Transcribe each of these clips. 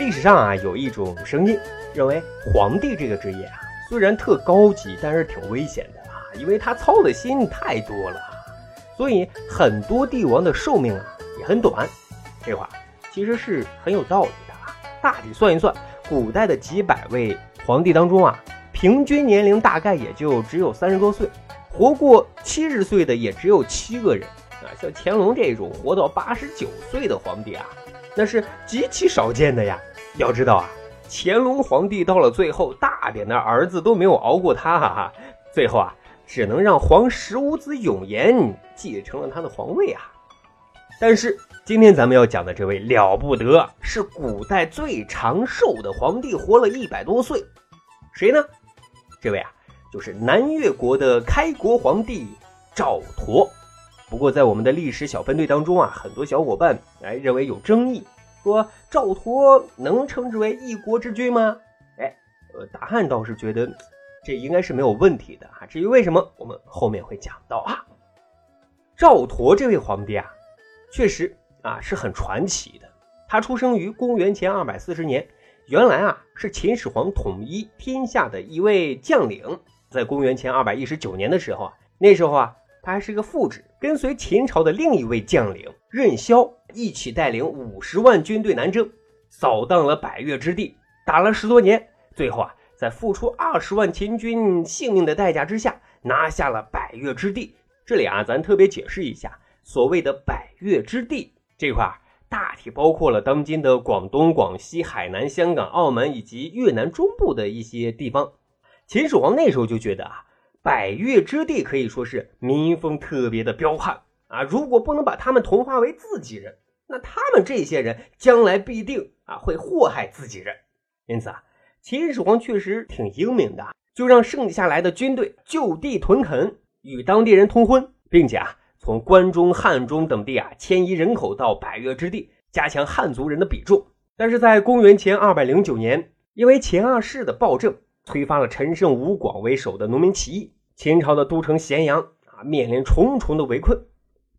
历史上啊，有一种声音认为，皇帝这个职业啊，虽然特高级，但是挺危险的啊，因为他操的心太多了，所以很多帝王的寿命啊也很短。这话其实是很有道理的啊。大体算一算，古代的几百位皇帝当中啊，平均年龄大概也就只有三十多岁。活过七十岁的也只有七个人啊，像乾隆这种活到八十九岁的皇帝啊，那是极其少见的呀。要知道啊，乾隆皇帝到了最后，大点的儿子都没有熬过他，哈哈，最后啊，只能让皇十五子永琰继承了他的皇位啊。但是今天咱们要讲的这位了不得，是古代最长寿的皇帝，活了一百多岁，谁呢？这位啊。就是南越国的开国皇帝赵佗，不过在我们的历史小分队当中啊，很多小伙伴哎认为有争议，说赵佗能称之为一国之君吗？哎，呃，大汉倒是觉得这应该是没有问题的啊。至于为什么，我们后面会讲到啊。赵佗这位皇帝啊，确实啊是很传奇的。他出生于公元前二百四十年，原来啊是秦始皇统一天下的一位将领。在公元前二百一十九年的时候啊，那时候啊，他还是个副职，跟随秦朝的另一位将领任嚣一起带领五十万军队南征，扫荡了百越之地，打了十多年，最后啊，在付出二十万秦军性命的代价之下，拿下了百越之地。这里啊，咱特别解释一下，所谓的百越之地这块，大体包括了当今的广东、广西、海南、香港、澳门以及越南中部的一些地方。秦始皇那时候就觉得啊，百越之地可以说是民风特别的彪悍啊，如果不能把他们同化为自己人，那他们这些人将来必定啊会祸害自己人。因此啊，秦始皇确实挺英明的，就让剩下来的军队就地屯垦，与当地人通婚，并且啊从关中、汉中等地啊迁移人口到百越之地，加强汉族人的比重。但是在公元前二百零九年，因为秦二世的暴政。推翻了陈胜、吴广为首的农民起义，秦朝的都城咸阳啊面临重重的围困。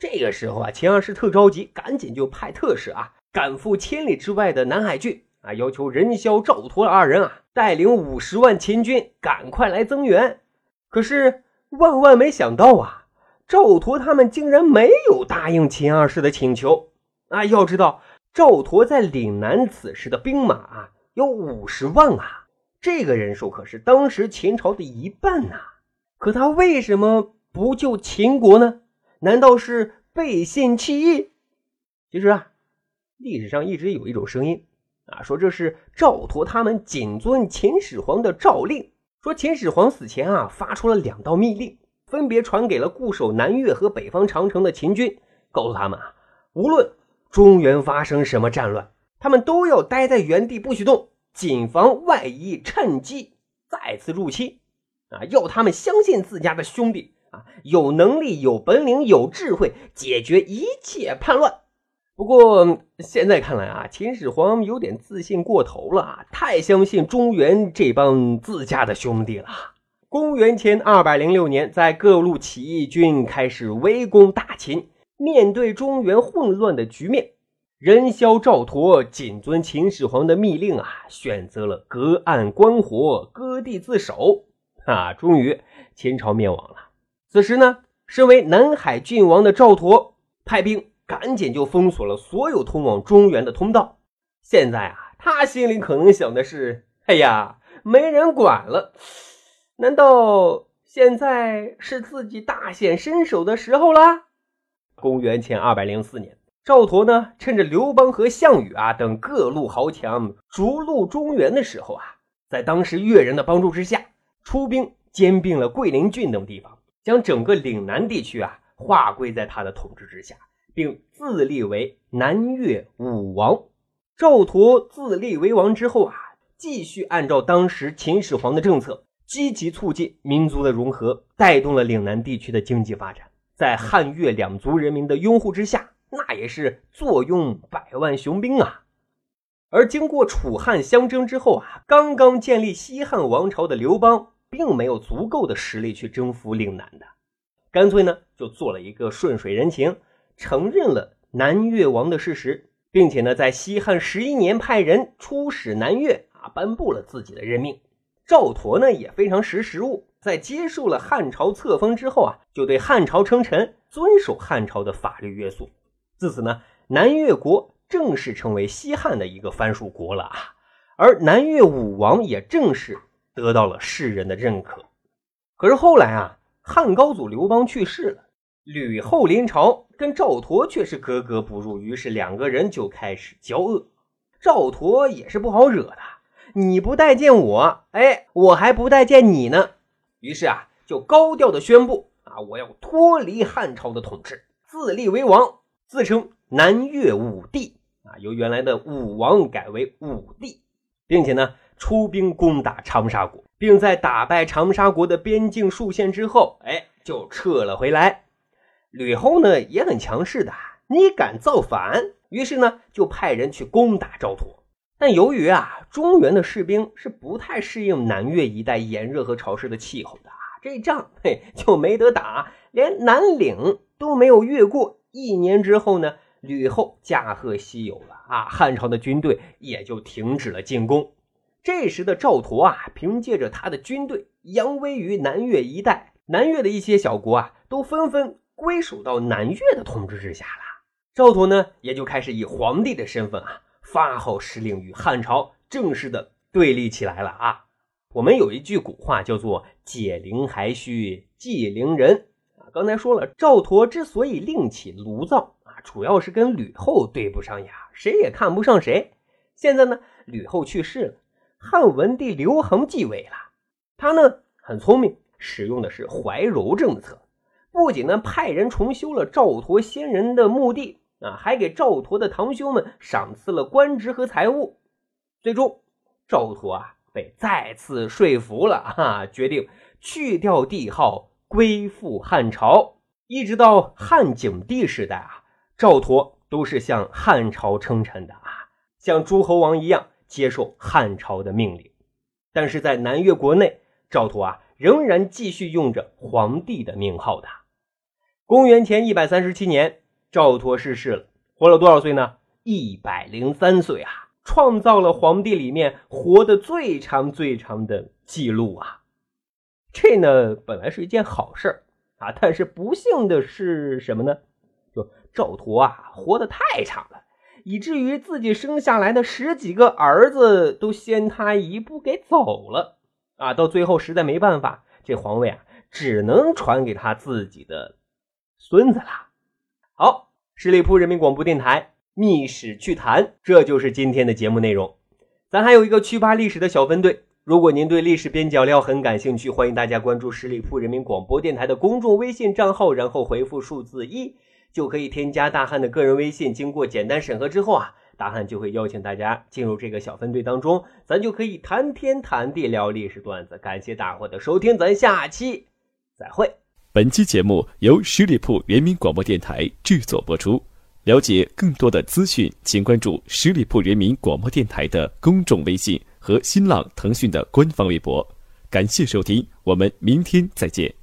这个时候啊，秦二世特着急，赶紧就派特使啊赶赴千里之外的南海郡啊，要求任嚣、赵佗二人啊带领五十万秦军赶快来增援。可是万万没想到啊，赵佗他们竟然没有答应秦二世的请求啊！要知道，赵佗在岭南此时的兵马啊有五十万啊。这个人数可是当时秦朝的一半呐，可他为什么不救秦国呢？难道是背信弃义？其实啊，历史上一直有一种声音啊，说这是赵佗他们谨遵秦始皇的诏令，说秦始皇死前啊发出了两道密令，分别传给了固守南越和北方长城的秦军，告诉他们啊，无论中原发生什么战乱，他们都要待在原地不许动。谨防外夷趁机再次入侵，啊，要他们相信自家的兄弟啊，有能力、有本领、有智慧，解决一切叛乱。不过现在看来啊，秦始皇有点自信过头了，太相信中原这帮自家的兄弟了。公元前二百零六年，在各路起义军开始围攻大秦，面对中原混乱的局面。人嚣、赵佗谨遵秦始皇的密令啊，选择了隔岸观火、割地自守啊，终于秦朝灭亡了。此时呢，身为南海郡王的赵佗派兵赶紧就封锁了所有通往中原的通道。现在啊，他心里可能想的是：哎呀，没人管了，难道现在是自己大显身手的时候啦？公元前二百零四年。赵佗呢，趁着刘邦和项羽啊等各路豪强逐鹿中原的时候啊，在当时越人的帮助之下，出兵兼并了桂林郡等地方，将整个岭南地区啊划归在他的统治之下，并自立为南越武王。赵佗自立为王之后啊，继续按照当时秦始皇的政策，积极促进民族的融合，带动了岭南地区的经济发展。在汉越两族人民的拥护之下，那也是坐拥百万雄兵啊。而经过楚汉相争之后啊，刚刚建立西汉王朝的刘邦，并没有足够的实力去征服岭南的，干脆呢就做了一个顺水人情，承认了南越王的事实，并且呢在西汉十一年派人出使南越啊，颁布了自己的任命。赵佗呢也非常识时务。在接受了汉朝册封之后啊，就对汉朝称臣，遵守汉朝的法律约束。自此呢，南越国正式成为西汉的一个藩属国了啊。而南越武王也正式得到了世人的认可。可是后来啊，汉高祖刘邦去世了，吕后临朝，跟赵佗却是格格不入，于是两个人就开始交恶。赵佗也是不好惹的，你不待见我，哎，我还不待见你呢。于是啊，就高调的宣布啊，我要脱离汉朝的统治，自立为王，自称南越武帝啊，由原来的武王改为武帝，并且呢，出兵攻打长沙国，并在打败长沙国的边境数线之后，哎，就撤了回来。吕后呢也很强势的，你敢造反，于是呢就派人去攻打赵佗。但由于啊，中原的士兵是不太适应南越一带炎热和潮湿的气候的啊，这仗嘿就没得打，连南岭都没有越过。一年之后呢，吕后驾鹤西游了啊，汉朝的军队也就停止了进攻。这时的赵佗啊，凭借着他的军队扬威于南越一带，南越的一些小国啊，都纷纷归属到南越的统治之下了。赵佗呢，也就开始以皇帝的身份啊。发号施令，与汉朝正式的对立起来了啊！我们有一句古话叫做“解铃还须系铃人”啊。刚才说了，赵佗之所以另起炉灶啊，主要是跟吕后对不上眼，谁也看不上谁。现在呢，吕后去世了，汉文帝刘恒继位了。他呢很聪明，使用的是怀柔政策，不仅呢派人重修了赵佗先人的墓地。啊，还给赵佗的堂兄们赏赐了官职和财物，最终赵佗啊被再次说服了，哈，决定去掉帝号，归附汉朝。一直到汉景帝时代啊，赵佗都是向汉朝称臣的啊，像诸侯王一样接受汉朝的命令。但是在南越国内，赵佗啊仍然继续用着皇帝的名号的。公元前一百三十七年。赵佗逝世了，活了多少岁呢？一百零三岁啊！创造了皇帝里面活得最长最长的记录啊！这呢，本来是一件好事啊，但是不幸的是什么呢？就赵佗啊，活得太长了，以至于自己生下来的十几个儿子都先他一步给走了啊！到最后实在没办法，这皇位啊，只能传给他自己的孙子了。好，十里铺人民广播电台《密史趣谈》，这就是今天的节目内容。咱还有一个趣扒历史的小分队，如果您对历史边角料很感兴趣，欢迎大家关注十里铺人民广播电台的公众微信账号，然后回复数字一，就可以添加大汉的个人微信。经过简单审核之后啊，大汉就会邀请大家进入这个小分队当中，咱就可以谈天谈地聊历史段子。感谢大伙的收听，咱下期再会。本期节目由十里铺人民广播电台制作播出。了解更多的资讯，请关注十里铺人民广播电台的公众微信和新浪、腾讯的官方微博。感谢收听，我们明天再见。